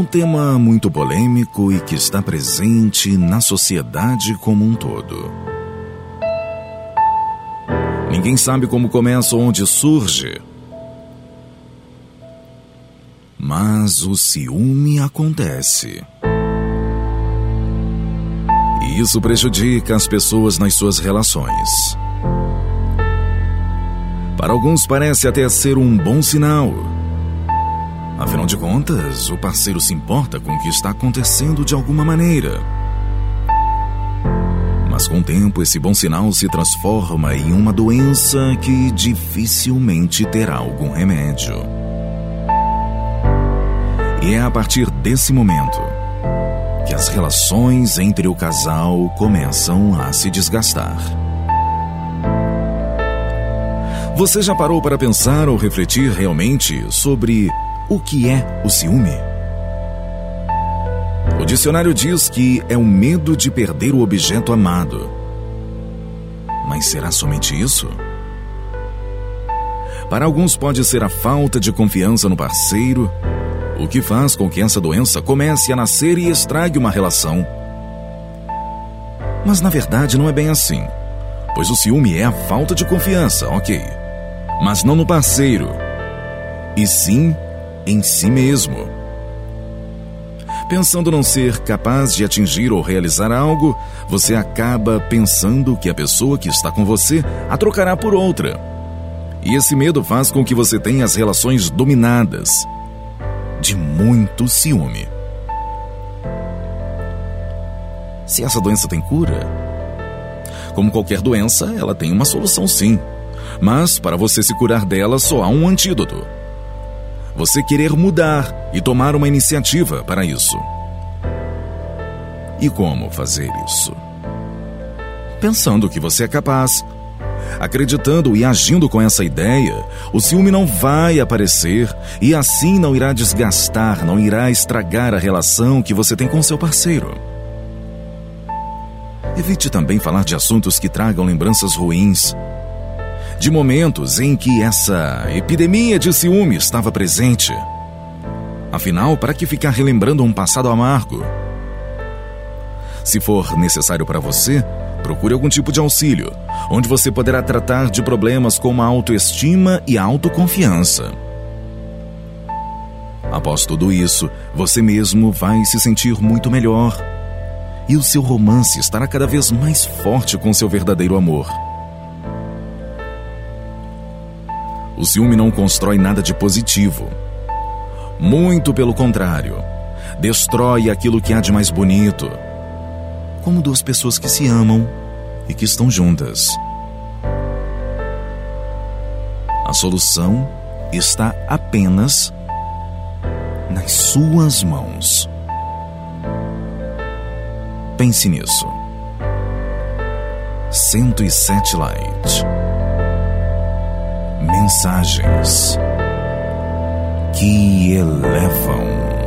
Um tema muito polêmico e que está presente na sociedade como um todo. Ninguém sabe como começa ou onde surge. Mas o ciúme acontece. E isso prejudica as pessoas nas suas relações. Para alguns parece até ser um bom sinal. Afinal de contas, o parceiro se importa com o que está acontecendo de alguma maneira. Mas com o tempo, esse bom sinal se transforma em uma doença que dificilmente terá algum remédio. E é a partir desse momento que as relações entre o casal começam a se desgastar. Você já parou para pensar ou refletir realmente sobre o que é o ciúme? O dicionário diz que é o medo de perder o objeto amado. Mas será somente isso? Para alguns pode ser a falta de confiança no parceiro, o que faz com que essa doença comece a nascer e estrague uma relação. Mas na verdade não é bem assim, pois o ciúme é a falta de confiança, ok mas não no parceiro, e sim em si mesmo. Pensando não ser capaz de atingir ou realizar algo, você acaba pensando que a pessoa que está com você a trocará por outra. E esse medo faz com que você tenha as relações dominadas de muito ciúme. Se essa doença tem cura, como qualquer doença, ela tem uma solução sim. Mas para você se curar dela só há um antídoto. Você querer mudar e tomar uma iniciativa para isso. E como fazer isso? Pensando que você é capaz. Acreditando e agindo com essa ideia, o ciúme não vai aparecer e assim não irá desgastar, não irá estragar a relação que você tem com seu parceiro. Evite também falar de assuntos que tragam lembranças ruins de momentos em que essa epidemia de ciúme estava presente. Afinal, para que ficar relembrando um passado amargo? Se for necessário para você, procure algum tipo de auxílio, onde você poderá tratar de problemas como a autoestima e a autoconfiança. Após tudo isso, você mesmo vai se sentir muito melhor. E o seu romance estará cada vez mais forte com seu verdadeiro amor. O ciúme não constrói nada de positivo. Muito pelo contrário, destrói aquilo que há de mais bonito. Como duas pessoas que se amam e que estão juntas. A solução está apenas nas suas mãos. Pense nisso. 107 Light mensagens que elevam.